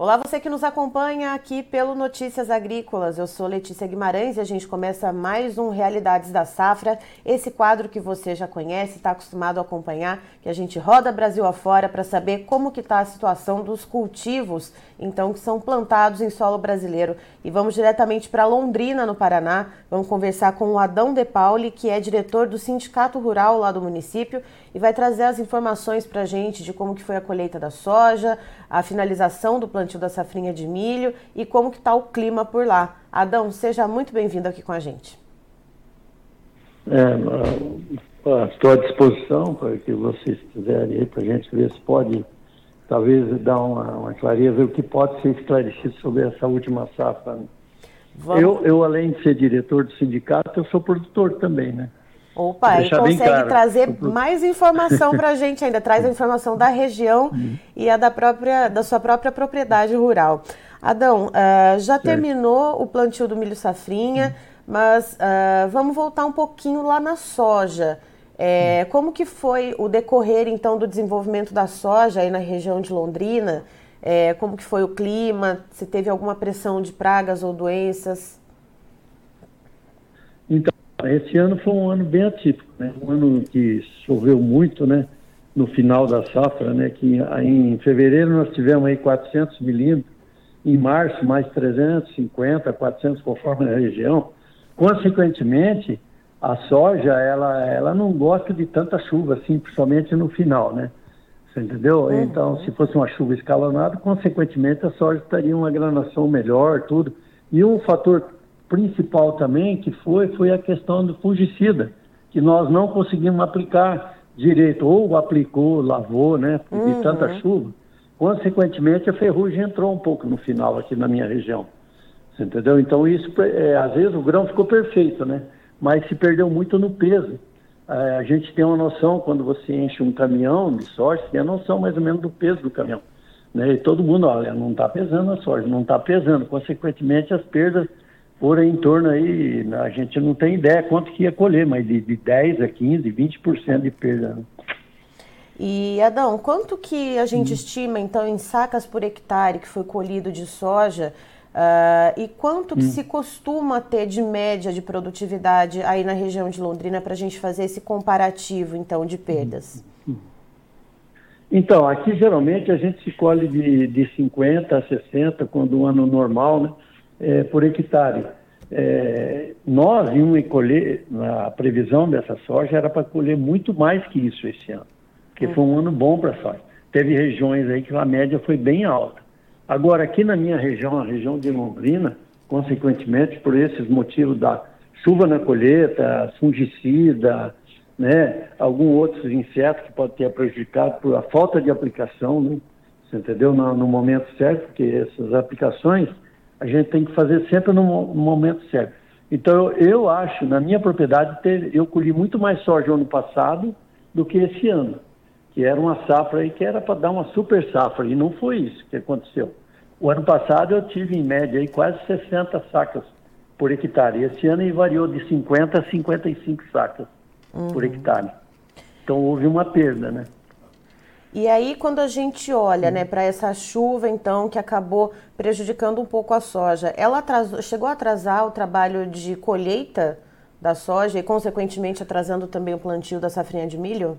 Olá, você que nos acompanha aqui pelo Notícias Agrícolas. Eu sou Letícia Guimarães e a gente começa mais um Realidades da Safra. Esse quadro que você já conhece, está acostumado a acompanhar, que a gente roda Brasil afora para saber como que está a situação dos cultivos, então que são plantados em solo brasileiro. E vamos diretamente para Londrina, no Paraná. Vamos conversar com o Adão De Pauli, que é diretor do Sindicato Rural lá do município e vai trazer as informações para a gente de como que foi a colheita da soja, a finalização do plantio da safrinha de milho e como que está o clima por lá. Adão, seja muito bem-vindo aqui com a gente. É, estou à disposição para que vocês quiserem aí para a gente ver se pode talvez dar uma, uma, clareza o que pode ser esclarecido sobre essa última safra. Eu, eu, além de ser diretor do sindicato, eu sou produtor também, né? Opa, ele consegue claro. trazer mais informação para a gente ainda, traz a informação da região uhum. e a da, própria, da sua própria propriedade rural. Adão, uh, já certo. terminou o plantio do milho safrinha, uhum. mas uh, vamos voltar um pouquinho lá na soja. É, uhum. Como que foi o decorrer, então, do desenvolvimento da soja aí na região de Londrina? É, como que foi o clima? Se teve alguma pressão de pragas ou doenças? Esse ano foi um ano bem atípico, né? Um ano que choveu muito, né? No final da safra, né? Que em fevereiro nós tivemos aí 400 milímetros, em março mais 350, 400 conforme a região. Consequentemente, a soja ela ela não gosta de tanta chuva assim, principalmente no final, né? Você entendeu? Uhum. Então, se fosse uma chuva escalonada, consequentemente a soja estaria uma granação melhor, tudo. E um fator principal também que foi foi a questão do fungicida, que nós não conseguimos aplicar direito, ou aplicou, lavou, né, de uhum. tanta chuva. Consequentemente, a ferrugem entrou um pouco no final aqui na minha região. Você entendeu? Então, isso, é, às vezes, o grão ficou perfeito, né? Mas se perdeu muito no peso. É, a gente tem uma noção, quando você enche um caminhão de soja, tem a noção mais ou menos do peso do caminhão. Né? E todo mundo, olha, não está pesando a soja, não está pesando. Consequentemente, as perdas por em torno aí, a gente não tem ideia quanto que ia colher, mas de, de 10 a 15, 20% de perda. Né? E Adão, quanto que a gente hum. estima então em sacas por hectare que foi colhido de soja uh, e quanto que hum. se costuma ter de média de produtividade aí na região de Londrina para a gente fazer esse comparativo então de perdas? Então, aqui geralmente a gente se colhe de, de 50 a 60 quando o ano normal, né? É, por hectare. É, nós íamos colher, a previsão dessa soja era para colher muito mais que isso esse ano, porque foi um ano bom para a soja. Teve regiões aí que a média foi bem alta. Agora, aqui na minha região, a região de Londrina, consequentemente, por esses motivos da chuva na colheita, fungicida, né, alguns outros insetos que podem ter prejudicado por a falta de aplicação, né, você entendeu? No, no momento certo, porque essas aplicações a gente tem que fazer sempre no, momento certo. Então, eu acho, na minha propriedade, eu colhi muito mais soja ano passado do que esse ano, que era uma safra aí que era para dar uma super safra, e não foi isso que aconteceu. O ano passado eu tive, em média, aí, quase 60 sacas por hectare. Esse ano variou de 50 a 55 sacas uhum. por hectare. Então, houve uma perda, né? E aí, quando a gente olha né, para essa chuva, então, que acabou prejudicando um pouco a soja, ela atrasou, chegou a atrasar o trabalho de colheita da soja e, consequentemente, atrasando também o plantio da safrinha de milho?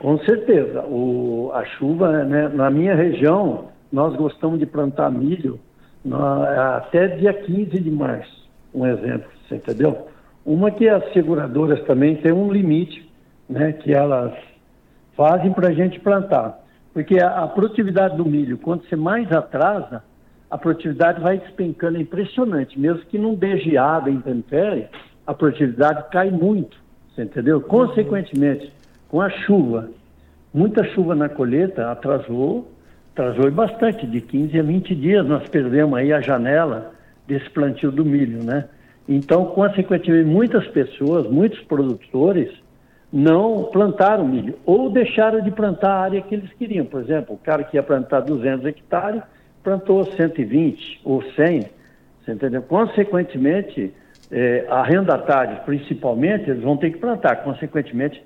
Com certeza. O, a chuva, né, na minha região, nós gostamos de plantar milho na, até dia 15 de março, um exemplo, você entendeu? Uma que as seguradoras também têm um limite, né, que elas fazem para a gente plantar. Porque a, a, produtividade do milho, quando você mais atrasa, a produtividade vai despencando, é impressionante. Mesmo que não dê geada, intempérie, a produtividade cai muito, você entendeu? Consequentemente, com a chuva, muita chuva na colheita, atrasou, atrasou bastante, de 15 a 20 dias nós perdemos aí a janela desse plantio do milho, né? Então, consequentemente, muitas pessoas, muitos produtores não plantaram milho ou deixaram de plantar a área que eles queriam. Por exemplo, o cara que ia plantar 200 hectares plantou 120 ou 100, você entendeu? Consequentemente, é, arrendatários, principalmente, eles vão ter que plantar. Consequentemente,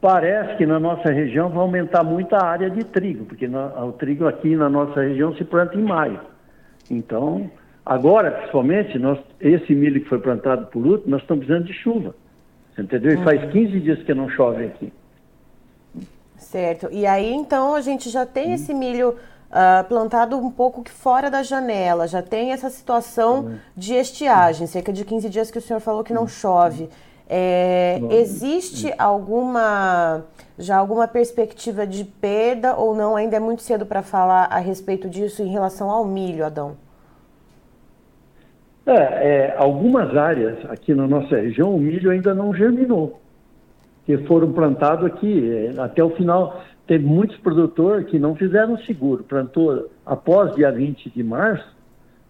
Parece que na nossa região vai aumentar muito a área de trigo, porque na, o trigo aqui na nossa região se planta em maio. Então, agora, principalmente, nós, esse milho que foi plantado por último, nós estamos precisando de chuva. Entendeu? E uhum. faz 15 dias que não chove aqui. Certo. E aí, então, a gente já tem uhum. esse milho uh, plantado um pouco fora da janela, já tem essa situação uhum. de estiagem, cerca de 15 dias que o senhor falou que não chove. É, existe alguma já alguma perspectiva de perda ou não? Ainda é muito cedo para falar a respeito disso em relação ao milho, Adão. É, é, algumas áreas aqui na nossa região o milho ainda não germinou, que foram plantados aqui é, até o final. Teve muitos produtores que não fizeram seguro, plantou após dia 20 de março,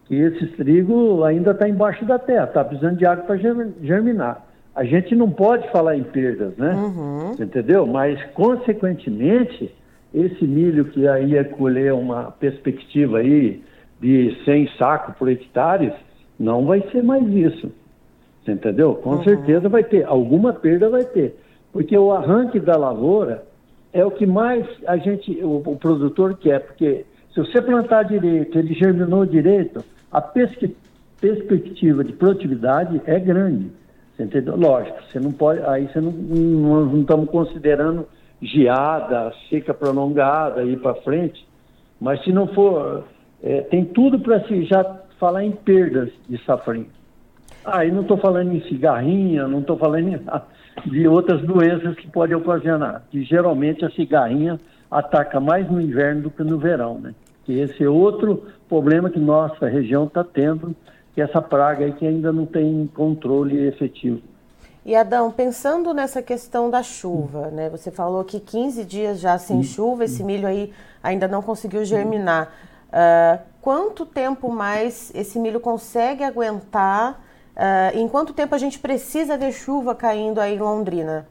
que esse trigo ainda está embaixo da terra, está precisando de água para germinar a gente não pode falar em perdas, né? Uhum. Entendeu? Mas, consequentemente, esse milho que aí ia colher uma perspectiva aí de 100 sacos por hectare, não vai ser mais isso. Você entendeu? Com uhum. certeza vai ter. Alguma perda vai ter. Porque o arranque da lavoura é o que mais a gente, o, o produtor quer. Porque se você plantar direito, ele germinou direito, a perspectiva de produtividade é grande. Entendeu? Lógico, você não pode, aí você não, nós não estamos considerando geada, seca prolongada, ir para frente, mas se não for, é, tem tudo para se já falar em perdas de safrinha. Aí ah, não estou falando em cigarrinha, não estou falando em, de outras doenças que podem ocasionar, que geralmente a cigarrinha ataca mais no inverno do que no verão, né? Que esse é outro problema que nossa região está tendo que essa praga aí que ainda não tem controle efetivo. E Adão, pensando nessa questão da chuva, né? Você falou que 15 dias já sem chuva, esse milho aí ainda não conseguiu germinar. Uh, quanto tempo mais esse milho consegue aguentar? Uh, em quanto tempo a gente precisa ver chuva caindo aí em Londrina?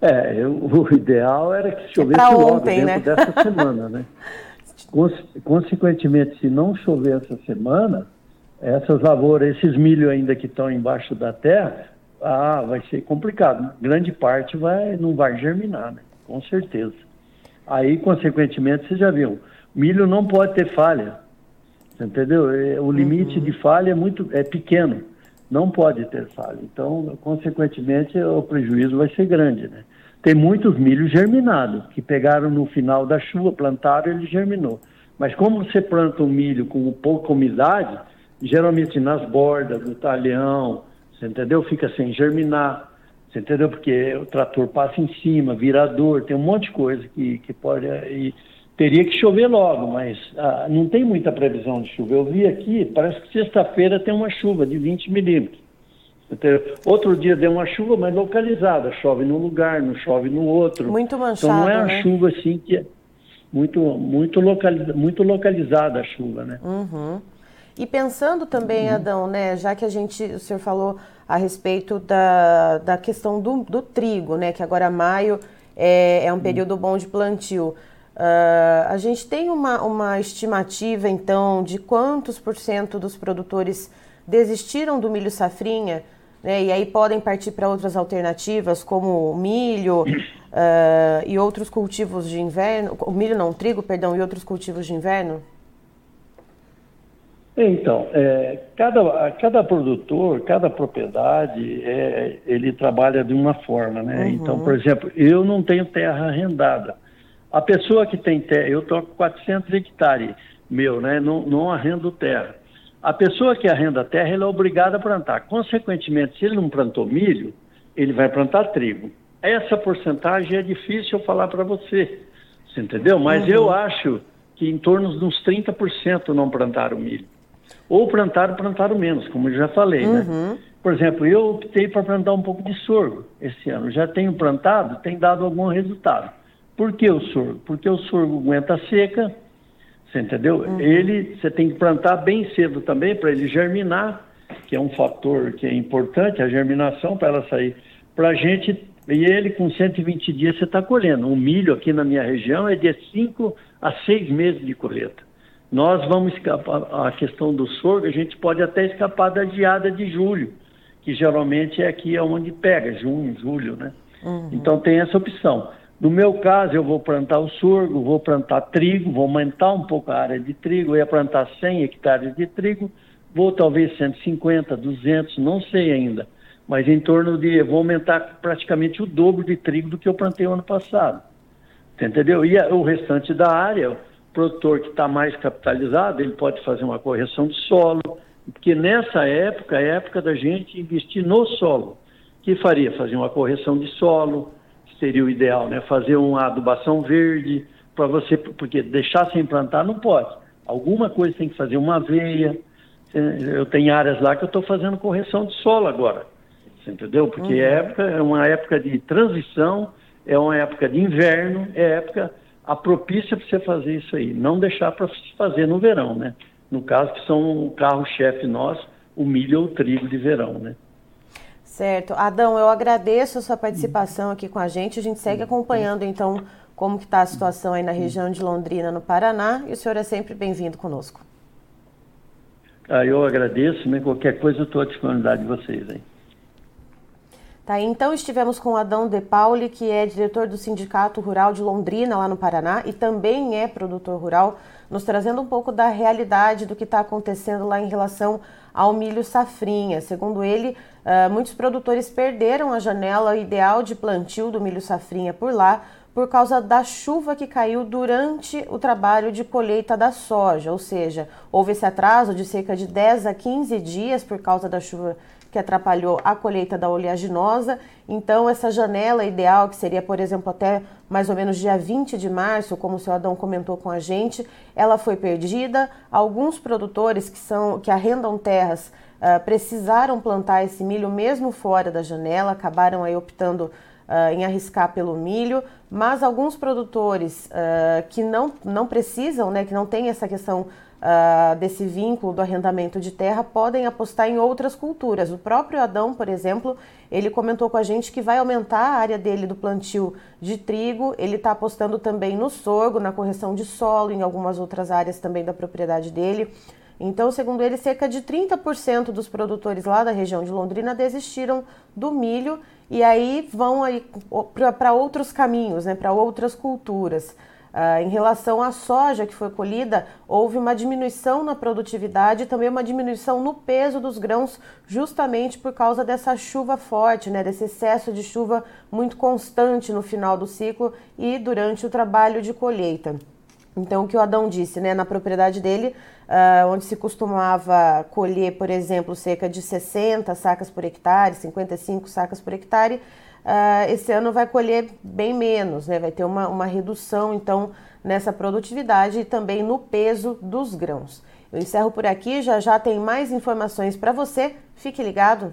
É, eu, o ideal era que chovesse é logo ontem, dentro né? dessa semana, né? Consequentemente, se não chover essa semana, essas lavouras, esses milho ainda que estão embaixo da terra, ah, vai ser complicado. Grande parte vai, não vai germinar, né? com certeza. Aí, consequentemente, você já viu, milho não pode ter falha, entendeu? É, o limite uhum. de falha é muito é pequeno, não pode ter falha. Então, consequentemente, o prejuízo vai ser grande, né? Tem muitos milhos germinados, que pegaram no final da chuva, plantaram e ele germinou. Mas como você planta um milho com pouca umidade, geralmente nas bordas do talhão, você entendeu? Fica sem germinar, você entendeu? Porque o trator passa em cima, virador, tem um monte de coisa que, que pode. E teria que chover logo, mas ah, não tem muita previsão de chuva. Eu vi aqui, parece que sexta-feira tem uma chuva de 20 milímetros. Outro dia deu uma chuva, mas localizada. Chove num lugar, não chove no outro. Muito manchado, Então não é uma né? chuva assim que é muito, muito, localiza, muito localizada a chuva, né? Uhum. E pensando também, uhum. Adão, né, já que a gente, o senhor falou a respeito da, da questão do, do trigo, né, que agora maio é, é um período bom de plantio. Uh, a gente tem uma, uma estimativa, então, de quantos por cento dos produtores desistiram do milho safrinha né? E aí podem partir para outras alternativas, como milho uh, e outros cultivos de inverno. O milho não, trigo, perdão, e outros cultivos de inverno? Então, é, cada, cada produtor, cada propriedade, é, ele trabalha de uma forma, né? Uhum. Então, por exemplo, eu não tenho terra arrendada. A pessoa que tem terra, eu estou com 400 hectares meu, né? Não, não arrendo terra. A pessoa que arrenda terra, ele é obrigada a plantar. Consequentemente, se ele não plantou milho, ele vai plantar trigo. Essa porcentagem é difícil eu falar para você, você entendeu? Mas uhum. eu acho que em torno de uns 30% não plantaram milho. Ou plantaram, plantaram menos, como eu já falei, né? uhum. né? Por exemplo, eu optei para plantar um pouco de sorgo esse ano. Já tenho plantado, tem dado algum resultado. Por que o sorgo? Porque o sorgo aguenta seca, você entendeu? Uhum. Ele, você tem que plantar bem cedo também para ele germinar, que é um fator que é importante, a germinação para ela sair. Para a gente, e ele com 120 dias você está colhendo. O milho aqui na minha região é de 5 a 6 meses de colheita. Nós vamos escapar, a questão do sorgo, a gente pode até escapar da geada de julho, que geralmente é aqui onde pega, junho, julho, né? Uhum. Então tem essa opção. No meu caso, eu vou plantar o sorgo, vou plantar trigo, vou aumentar um pouco a área de trigo, eu ia plantar 100 hectares de trigo, vou talvez 150, 200, não sei ainda, mas em torno de, vou aumentar praticamente o dobro de trigo do que eu plantei ano passado. Entendeu? E o restante da área, o produtor que está mais capitalizado, ele pode fazer uma correção de solo, porque nessa época, é a época da gente investir no solo. que faria? Fazer uma correção de solo, seria o ideal, né? Fazer uma adubação verde para você, porque deixar sem plantar não pode. Alguma coisa tem que fazer, uma aveia. Eu tenho áreas lá que eu estou fazendo correção de solo agora, você entendeu? Porque uhum. é, época, é uma época de transição, é uma época de inverno, é época a propícia para você fazer isso aí. Não deixar para fazer no verão, né? No caso que são o carro-chefe nosso, o milho ou o trigo de verão, né? Certo. Adão, eu agradeço a sua participação aqui com a gente. A gente segue acompanhando, então, como que está a situação aí na região de Londrina, no Paraná. E o senhor é sempre bem-vindo conosco. Ah, eu agradeço, né? Qualquer coisa eu estou à disponibilidade de vocês aí. Tá, então estivemos com o Adão De Pauli, que é diretor do Sindicato Rural de Londrina, lá no Paraná, e também é produtor rural, nos trazendo um pouco da realidade do que está acontecendo lá em relação ao milho safrinha. Segundo ele, uh, muitos produtores perderam a janela ideal de plantio do milho safrinha por lá por causa da chuva que caiu durante o trabalho de colheita da soja, ou seja, houve esse atraso de cerca de 10 a 15 dias por causa da chuva que atrapalhou a colheita da oleaginosa. Então, essa janela ideal, que seria, por exemplo, até mais ou menos dia 20 de março, como o seu Adão comentou com a gente, ela foi perdida. Alguns produtores que, são, que arrendam terras uh, precisaram plantar esse milho mesmo fora da janela, acabaram aí optando Uh, em arriscar pelo milho, mas alguns produtores uh, que não, não precisam, né, que não tem essa questão desse vínculo do arrendamento de terra podem apostar em outras culturas. O próprio Adão, por exemplo, ele comentou com a gente que vai aumentar a área dele do plantio de trigo, ele está apostando também no sorgo, na correção de solo, em algumas outras áreas também da propriedade dele. Então, segundo ele, cerca de 30% dos produtores lá da região de Londrina desistiram do milho e aí vão aí para outros caminhos, né, para outras culturas. Uh, em relação à soja que foi colhida, houve uma diminuição na produtividade e também uma diminuição no peso dos grãos, justamente por causa dessa chuva forte, né, desse excesso de chuva muito constante no final do ciclo e durante o trabalho de colheita. Então, o que o Adão disse, né, na propriedade dele, uh, onde se costumava colher, por exemplo, cerca de 60 sacas por hectare, 55 sacas por hectare, uh, esse ano vai colher bem menos, né? vai ter uma, uma redução então nessa produtividade e também no peso dos grãos. Eu encerro por aqui, já já tem mais informações para você. Fique ligado.